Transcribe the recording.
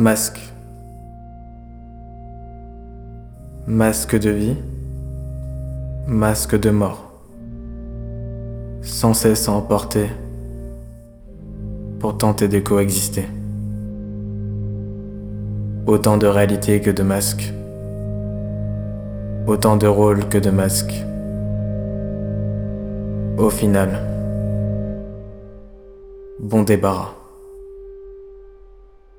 Masque. Masque de vie. Masque de mort. Sans cesse à emporter pour tenter de coexister. Autant de réalité que de masques. Autant de rôles que de masques. Au final, bon débarras.